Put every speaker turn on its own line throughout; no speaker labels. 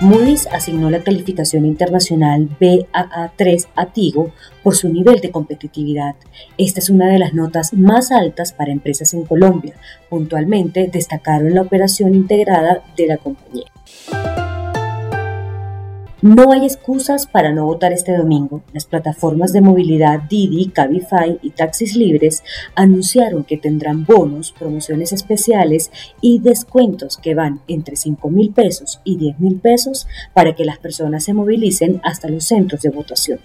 Moody's asignó la calificación internacional BAA3 a Tigo por su nivel de competitividad. Esta es una de las notas más altas para empresas en Colombia. Puntualmente destacaron la operación integrada de la compañía. No hay excusas para no votar este domingo. Las plataformas de movilidad Didi, Cabify y Taxis Libres anunciaron que tendrán bonos, promociones especiales y descuentos que van entre 5 mil pesos y 10 mil pesos para que las personas se movilicen hasta los centros de votación.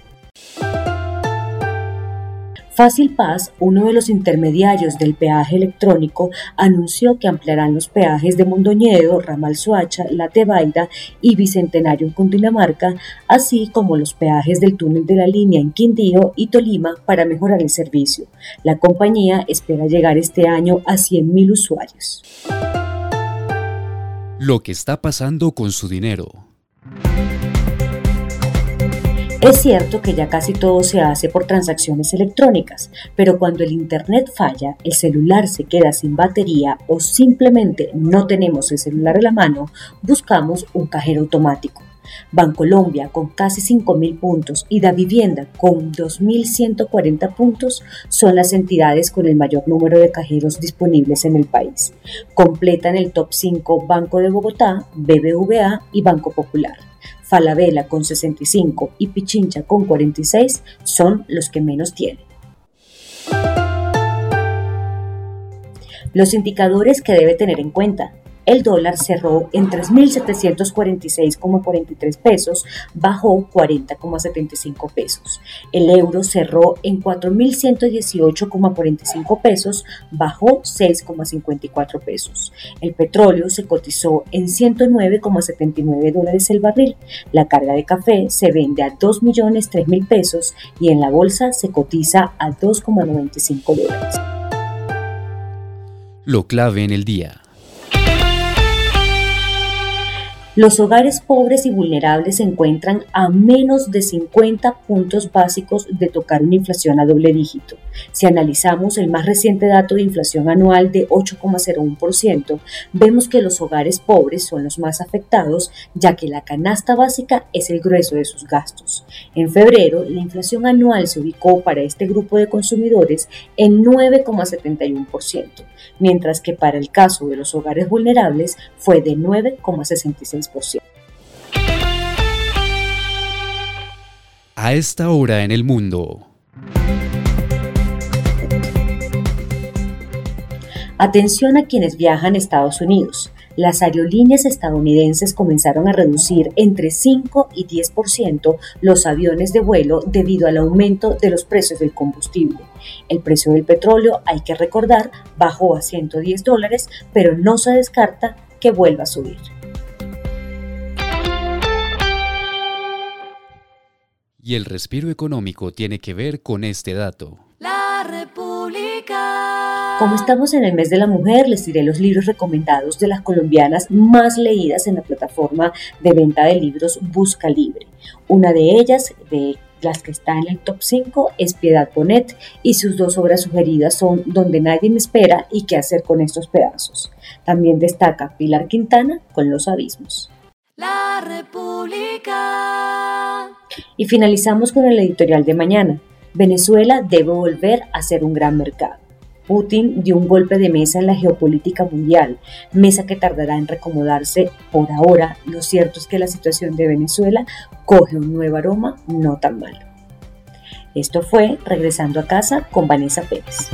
Fácil Paz, uno de los intermediarios del peaje electrónico, anunció que ampliarán los peajes de Mondoñedo, Ramal Suacha, La Tebaida y Bicentenario en Cundinamarca, así como los peajes del túnel de la línea en Quindío y Tolima para mejorar el servicio. La compañía espera llegar este año a 100.000 usuarios.
Lo que está pasando con su dinero.
Es cierto que ya casi todo se hace por transacciones electrónicas, pero cuando el Internet falla, el celular se queda sin batería o simplemente no tenemos el celular a la mano, buscamos un cajero automático. Bancolombia con casi 5.000 puntos y Da Vivienda con 2.140 puntos son las entidades con el mayor número de cajeros disponibles en el país. Completan el top 5 Banco de Bogotá, BBVA y Banco Popular. Falabella con 65 y Pichincha con 46 son los que menos tienen. Los indicadores que debe tener en cuenta el dólar cerró en 3.746,43 pesos, bajó 40,75 pesos. El euro cerró en 4.118,45 pesos, bajó 6,54 pesos. El petróleo se cotizó en 109,79 dólares el barril. La carga de café se vende a 2.003.000 pesos y en la bolsa se cotiza a 2,95 dólares.
Lo clave en el día.
Los hogares pobres y vulnerables se encuentran a menos de 50 puntos básicos de tocar una inflación a doble dígito. Si analizamos el más reciente dato de inflación anual de 8,01%, vemos que los hogares pobres son los más afectados, ya que la canasta básica es el grueso de sus gastos. En febrero, la inflación anual se ubicó para este grupo de consumidores en 9,71%, mientras que para el caso de los hogares vulnerables fue de 9,66%.
A esta hora en el mundo.
Atención a quienes viajan a Estados Unidos. Las aerolíneas estadounidenses comenzaron a reducir entre 5 y 10% los aviones de vuelo debido al aumento de los precios del combustible. El precio del petróleo, hay que recordar, bajó a 110 dólares, pero no se descarta que vuelva a subir.
Y el respiro económico tiene que ver con este dato.
La República.
Como estamos en el mes de la mujer, les diré los libros recomendados de las colombianas más leídas en la plataforma de venta de libros Busca Libre. Una de ellas, de las que está en el top 5, es Piedad Bonet y sus dos obras sugeridas son Donde nadie me espera y qué hacer con estos pedazos. También destaca Pilar Quintana con Los Abismos.
La República.
Y finalizamos con el editorial de mañana. Venezuela debe volver a ser un gran mercado. Putin dio un golpe de mesa en la geopolítica mundial, mesa que tardará en recomodarse por ahora. Lo cierto es que la situación de Venezuela coge un nuevo aroma no tan malo. Esto fue Regresando a casa con Vanessa Pérez.